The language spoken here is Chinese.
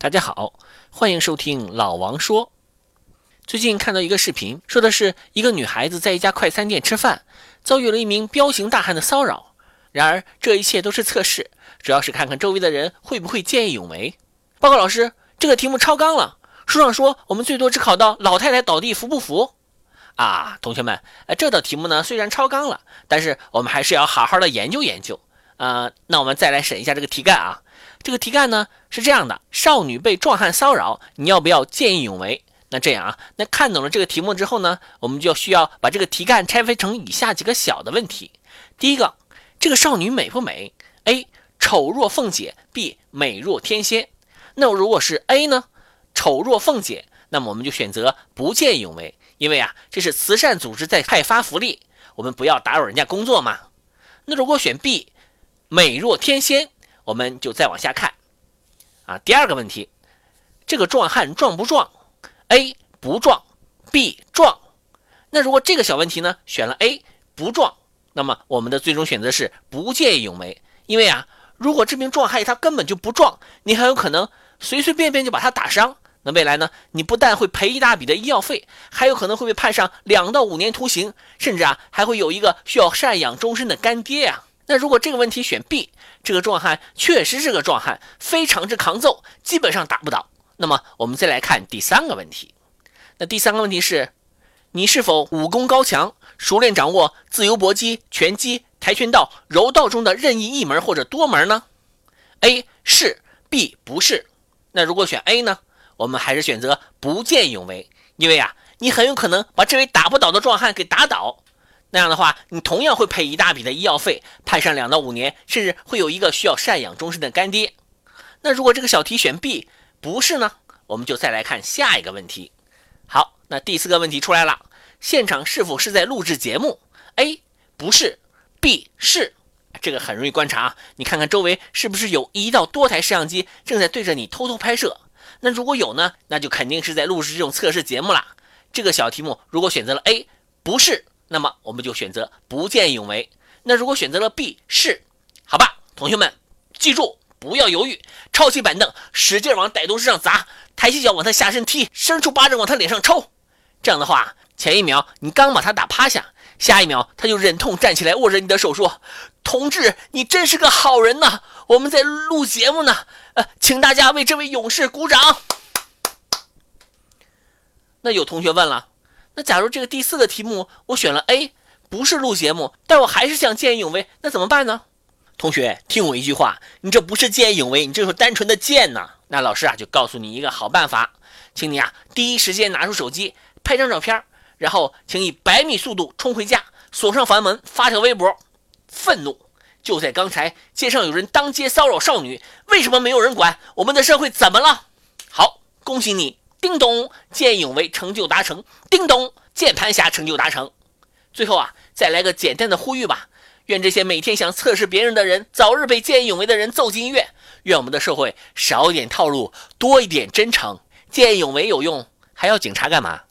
大家好，欢迎收听老王说。最近看到一个视频，说的是一个女孩子在一家快餐店吃饭，遭遇了一名彪形大汉的骚扰。然而这一切都是测试，主要是看看周围的人会不会见义勇为。报告老师，这个题目超纲了，书上说我们最多只考到老太太倒地服不服。啊，同学们，这道题目呢虽然超纲了，但是我们还是要好好的研究研究。啊，那我们再来审一下这个题干啊。这个题干呢是这样的：少女被壮汉骚扰，你要不要见义勇为？那这样啊，那看懂了这个题目之后呢，我们就需要把这个题干拆分成以下几个小的问题。第一个，这个少女美不美？A. 丑若凤姐，B. 美若天仙。那如果是 A 呢？丑若凤姐，那么我们就选择不见义勇为，因为啊，这是慈善组织在派发福利，我们不要打扰人家工作嘛。那如果选 B，美若天仙。我们就再往下看，啊，第二个问题，这个壮汉壮不壮？A 不壮，B 壮。那如果这个小问题呢，选了 A 不壮，那么我们的最终选择是不见义勇为。因为啊，如果这名壮汉他根本就不壮，你很有可能随随便便就把他打伤，那未来呢，你不但会赔一大笔的医药费，还有可能会被判上两到五年徒刑，甚至啊，还会有一个需要赡养终身的干爹呀。那如果这个问题选 B，这个壮汉确实是个壮汉，非常之抗揍，基本上打不倒。那么我们再来看第三个问题。那第三个问题是，你是否武功高强，熟练掌握自由搏击、拳击、跆拳道、柔道中的任意一门或者多门呢？A 是，B 不是。那如果选 A 呢？我们还是选择不见勇为，因为啊，你很有可能把这位打不倒的壮汉给打倒。那样的话，你同样会赔一大笔的医药费，判上两到五年，甚至会有一个需要赡养终身的干爹。那如果这个小题选 B 不是呢？我们就再来看下一个问题。好，那第四个问题出来了：现场是否是在录制节目？A 不是，B 是。这个很容易观察啊，你看看周围是不是有一到多台摄像机正在对着你偷偷拍摄？那如果有呢，那就肯定是在录制这种测试节目了。这个小题目如果选择了 A 不是。那么我们就选择不见义勇为。那如果选择了 B 是，好吧，同学们记住不要犹豫，抄起板凳，使劲往歹徒身上砸，抬起脚往他下身踢，伸出巴掌往他脸上抽。这样的话，前一秒你刚把他打趴下，下一秒他就忍痛站起来握着你的手说：“同志，你真是个好人呐！我们在录节目呢，呃，请大家为这位勇士鼓掌。”那有同学问了。那假如这个第四个题目我选了 A，不是录节目，但我还是想见义勇为，那怎么办呢？同学，听我一句话，你这不是见义勇为，你这是单纯的贱呐！那老师啊，就告诉你一个好办法，请你啊第一时间拿出手机拍张照片，然后请以百米速度冲回家，锁上房门，发条微博，愤怒！就在刚才，街上有人当街骚扰少女，为什么没有人管？我们的社会怎么了？好，恭喜你。叮咚，见义勇为成就达成。叮咚，键盘侠成就达成。最后啊，再来个简单的呼吁吧。愿这些每天想测试别人的人，早日被见义勇为的人揍进医院。愿我们的社会少一点套路，多一点真诚。见义勇为有用，还要警察干嘛？